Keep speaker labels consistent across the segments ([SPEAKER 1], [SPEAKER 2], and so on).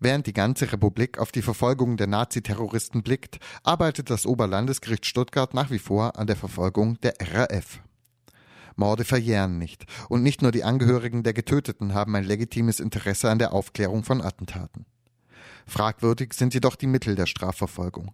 [SPEAKER 1] Während die ganze Republik auf die Verfolgung der Naziterroristen blickt, arbeitet das Oberlandesgericht Stuttgart nach wie vor an der Verfolgung der RAF. Morde verjähren nicht, und nicht nur die Angehörigen der Getöteten haben ein legitimes Interesse an der Aufklärung von Attentaten. Fragwürdig sind jedoch die Mittel der Strafverfolgung.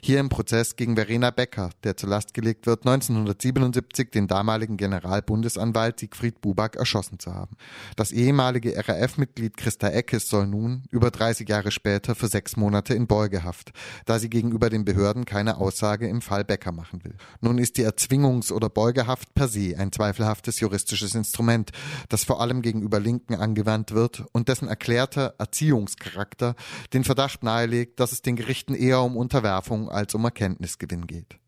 [SPEAKER 1] Hier im Prozess gegen Verena Becker, der zur Last gelegt wird, 1977 den damaligen Generalbundesanwalt Siegfried Buback erschossen zu haben. Das ehemalige RAF-Mitglied Christa Eckes soll nun, über 30 Jahre später, für sechs Monate in Beugehaft, da sie gegenüber den Behörden keine Aussage im Fall Becker machen will. Nun ist die Erzwingungs- oder Beugehaft per se ein zweifelhaftes juristisches Instrument, das vor allem gegenüber Linken angewandt wird und dessen erklärter Erziehungscharakter den Verdacht nahelegt, dass es den Gerichten eher um Unterwerfung Bestrafung als um Erkenntnisgewinn geht.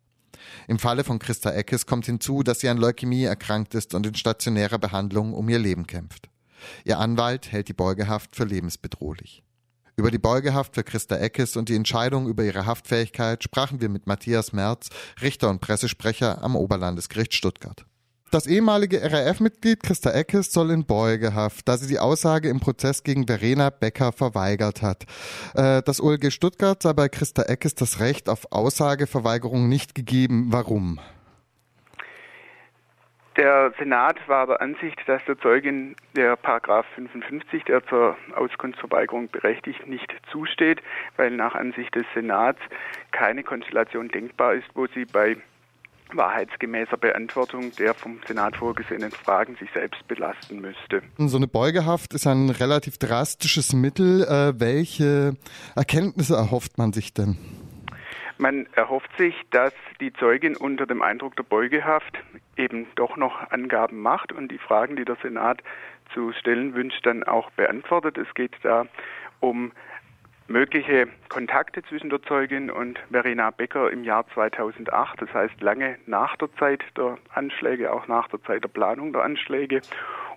[SPEAKER 1] Im Falle von Christa Eckes kommt hinzu, dass sie an Leukämie erkrankt ist und in stationärer Behandlung um ihr Leben kämpft. Ihr Anwalt hält die Beugehaft für lebensbedrohlich. Über die Beugehaft für Christa Eckes und die Entscheidung über ihre Haftfähigkeit sprachen wir mit Matthias Merz, Richter und Pressesprecher am Oberlandesgericht Stuttgart. Das ehemalige RAF-Mitglied Christa Eckes soll in Beugehaft, da sie die Aussage im Prozess gegen Verena Becker verweigert hat. Äh, das OLG Stuttgart sei bei Christa Eckes das Recht auf Aussageverweigerung nicht gegeben. Warum?
[SPEAKER 2] Der Senat war der Ansicht, dass der Zeugin der Paragraph 55, der zur Auskunftsverweigerung berechtigt, nicht zusteht, weil nach Ansicht des Senats keine Konstellation denkbar ist, wo sie bei wahrheitsgemäßer Beantwortung der vom Senat vorgesehenen Fragen sich selbst belasten müsste.
[SPEAKER 1] So eine Beugehaft ist ein relativ drastisches Mittel. Äh, welche Erkenntnisse erhofft man sich denn?
[SPEAKER 2] Man erhofft sich, dass die Zeugin unter dem Eindruck der Beugehaft eben doch noch Angaben macht und die Fragen, die der Senat zu stellen wünscht, dann auch beantwortet. Es geht da um mögliche Kontakte zwischen der Zeugin und Verena Becker im Jahr 2008, das heißt lange nach der Zeit der Anschläge, auch nach der Zeit der Planung der Anschläge.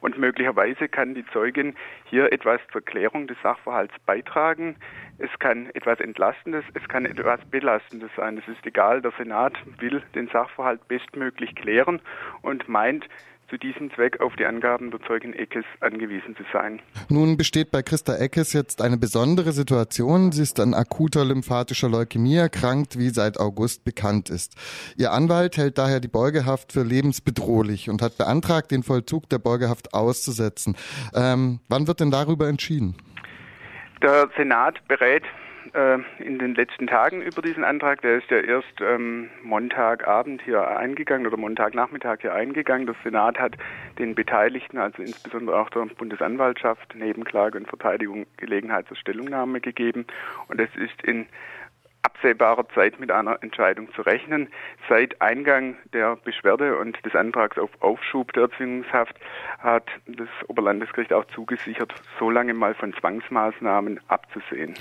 [SPEAKER 2] Und möglicherweise kann die Zeugin hier etwas zur Klärung des Sachverhalts beitragen. Es kann etwas Entlastendes, es kann etwas Belastendes sein. Es ist egal, der Senat will den Sachverhalt bestmöglich klären und meint, zu diesem Zweck auf die Angaben der Zeugin Eckes angewiesen zu sein.
[SPEAKER 1] Nun besteht bei Christa Eckes jetzt eine besondere Situation. Sie ist an akuter lymphatischer Leukämie erkrankt, wie seit August bekannt ist. Ihr Anwalt hält daher die Beugehaft für lebensbedrohlich und hat beantragt, den Vollzug der Beugehaft auszusetzen. Ähm, wann wird denn darüber entschieden?
[SPEAKER 2] Der Senat berät äh, in den letzten Tagen über diesen Antrag. Der ist ja erst ähm, Montagabend hier eingegangen oder Montagnachmittag hier eingegangen. Der Senat hat den Beteiligten, also insbesondere auch der Bundesanwaltschaft, Nebenklage und Verteidigung Gelegenheit zur Stellungnahme gegeben. Und es ist in absehbarer Zeit mit einer Entscheidung zu rechnen. Seit Eingang der Beschwerde und des Antrags auf Aufschub der Erzwingungshaft hat das Oberlandesgericht auch zugesichert, so lange mal von Zwangsmaßnahmen abzusehen.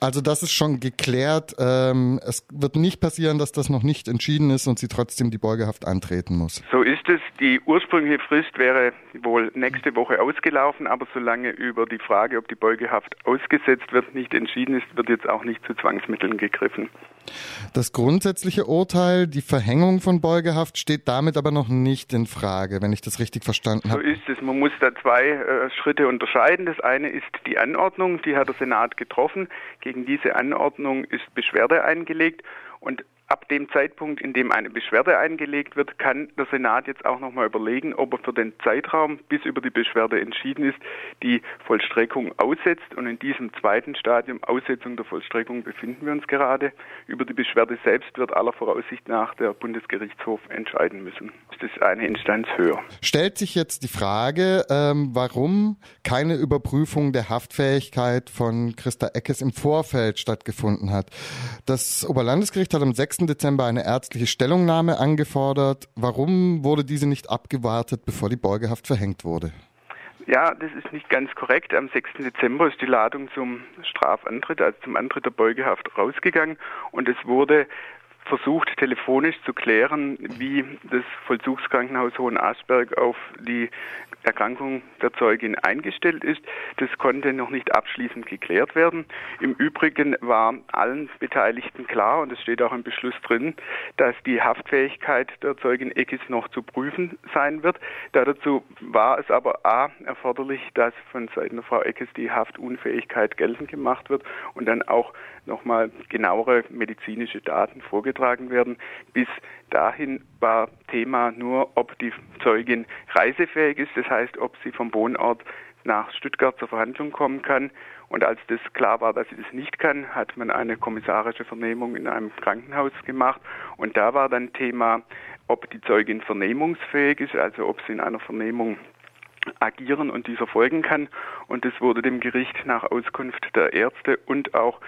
[SPEAKER 1] Also das ist schon geklärt. Ähm, es wird nicht passieren, dass das noch nicht entschieden ist und sie trotzdem die Beugehaft antreten muss.
[SPEAKER 2] So ist es. Die ursprüngliche Frist wäre wohl nächste Woche ausgelaufen, aber solange über die Frage, ob die Beugehaft ausgesetzt wird, nicht entschieden ist, wird jetzt auch nicht zu Zwangsmitteln gegriffen.
[SPEAKER 1] Das grundsätzliche Urteil, die Verhängung von Beugehaft, steht damit aber noch nicht in Frage, wenn ich das richtig verstanden habe.
[SPEAKER 2] So ist es. Man muss da zwei äh, Schritte unterscheiden. Das eine ist die Anordnung, die hat der Senat getroffen. Gegen diese Anordnung ist Beschwerde eingelegt und ab dem Zeitpunkt, in dem eine Beschwerde eingelegt wird, kann der Senat jetzt auch nochmal überlegen, ob er für den Zeitraum, bis über die Beschwerde entschieden ist, die Vollstreckung aussetzt. Und in diesem zweiten Stadium, Aussetzung der Vollstreckung, befinden wir uns gerade. Über die Beschwerde selbst wird aller Voraussicht nach der Bundesgerichtshof entscheiden müssen. Das ist eine Instanz höher.
[SPEAKER 1] Stellt sich jetzt die Frage, ähm, warum keine Überprüfung der Haftfähigkeit von Christa Eckes im Vorfeld stattgefunden hat. Das Oberlandesgericht hat am 6. Dezember eine ärztliche Stellungnahme angefordert. Warum wurde diese nicht abgewartet, bevor die Beugehaft verhängt wurde?
[SPEAKER 2] Ja, das ist nicht ganz korrekt. Am 6. Dezember ist die Ladung zum Strafantritt, also zum Antritt der Beugehaft rausgegangen und es wurde versucht, telefonisch zu klären, wie das Vollzugskrankenhaus Hohenasperg auf die Erkrankung der Zeugin eingestellt ist. Das konnte noch nicht abschließend geklärt werden. Im Übrigen war allen Beteiligten klar, und es steht auch im Beschluss drin, dass die Haftfähigkeit der Zeugin Eckis noch zu prüfen sein wird. Dazu war es aber A erforderlich, dass von Seiten der Frau Eckes die Haftunfähigkeit geltend gemacht wird und dann auch nochmal genauere medizinische Daten vorgetragen werden. Bis dahin war Thema nur, ob die Zeugin reisefähig ist. Das heißt, ob sie vom Wohnort nach Stuttgart zur Verhandlung kommen kann. Und als das klar war, dass sie das nicht kann, hat man eine kommissarische Vernehmung in einem Krankenhaus gemacht. Und da war dann Thema, ob die Zeugin vernehmungsfähig ist, also ob sie in einer Vernehmung agieren und dieser folgen kann. Und das wurde dem Gericht nach Auskunft der Ärzte und auch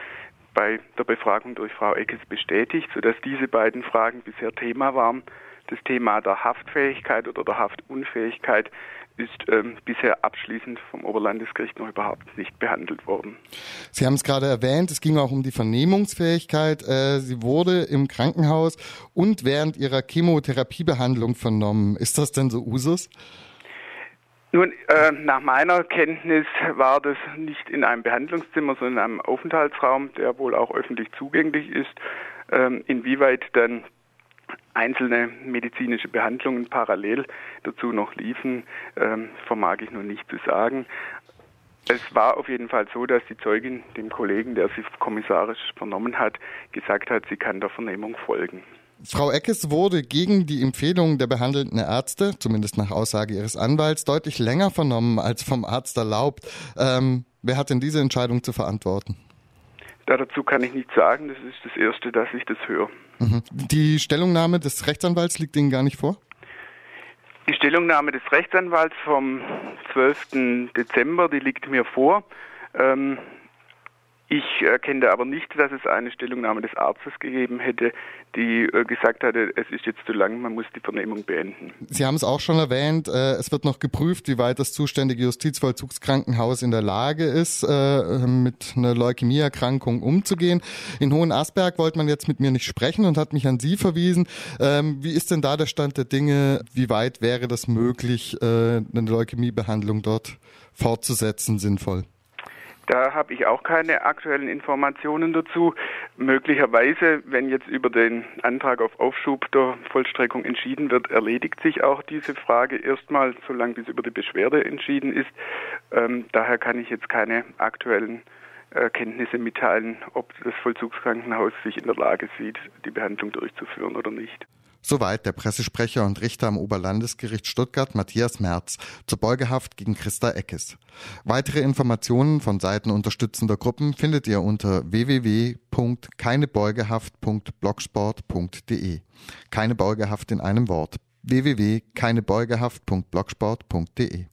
[SPEAKER 2] bei der Befragung durch Frau Eckes bestätigt, sodass diese beiden Fragen bisher Thema waren. Das Thema der Haftfähigkeit oder der Haftunfähigkeit ist ähm, bisher abschließend vom Oberlandesgericht noch überhaupt nicht behandelt worden.
[SPEAKER 1] Sie haben es gerade erwähnt, es ging auch um die Vernehmungsfähigkeit. Äh, sie wurde im Krankenhaus und während ihrer Chemotherapiebehandlung vernommen. Ist das denn so Usus?
[SPEAKER 2] Nun, äh, nach meiner Kenntnis war das nicht in einem Behandlungszimmer, sondern in einem Aufenthaltsraum, der wohl auch öffentlich zugänglich ist. Ähm, inwieweit dann einzelne medizinische Behandlungen parallel dazu noch liefen, ähm, vermag ich nun nicht zu sagen. Es war auf jeden Fall so, dass die Zeugin dem Kollegen, der sie kommissarisch vernommen hat, gesagt hat, sie kann der Vernehmung folgen.
[SPEAKER 1] Frau Eckes wurde gegen die Empfehlung der behandelnden Ärzte, zumindest nach Aussage ihres Anwalts, deutlich länger vernommen als vom Arzt erlaubt. Ähm, wer hat denn diese Entscheidung zu verantworten?
[SPEAKER 2] dazu kann ich nichts sagen. Das ist das Erste, dass ich das höre.
[SPEAKER 1] Mhm. Die Stellungnahme des Rechtsanwalts liegt Ihnen gar nicht vor?
[SPEAKER 2] Die Stellungnahme des Rechtsanwalts vom 12. Dezember, die liegt mir vor. Ähm, ich erkenne aber nicht, dass es eine Stellungnahme des Arztes gegeben hätte, die äh, gesagt hatte, es ist jetzt zu lang, man muss die Vernehmung beenden.
[SPEAKER 1] Sie haben es auch schon erwähnt, äh, es wird noch geprüft, wie weit das zuständige Justizvollzugskrankenhaus in der Lage ist, äh, mit einer Leukämieerkrankung umzugehen. In Hohenasberg wollte man jetzt mit mir nicht sprechen und hat mich an Sie verwiesen. Ähm, wie ist denn da der Stand der Dinge? Wie weit wäre das möglich, eine Leukämiebehandlung dort fortzusetzen, sinnvoll?
[SPEAKER 2] Da habe ich auch keine aktuellen Informationen dazu. Möglicherweise, wenn jetzt über den Antrag auf Aufschub der Vollstreckung entschieden wird, erledigt sich auch diese Frage erstmal, solange bis über die Beschwerde entschieden ist. Ähm, daher kann ich jetzt keine aktuellen Erkenntnisse mitteilen, ob das Vollzugskrankenhaus sich in der Lage sieht, die Behandlung durchzuführen oder nicht.
[SPEAKER 1] Soweit der Pressesprecher und Richter am Oberlandesgericht Stuttgart Matthias Merz zur Beugehaft gegen Christa Eckes. Weitere Informationen von Seiten unterstützender Gruppen findet ihr unter www.keinebeugehaft.blogsport.de. Keine Beugehaft in einem Wort. www.keinebeugehaft.blogsport.de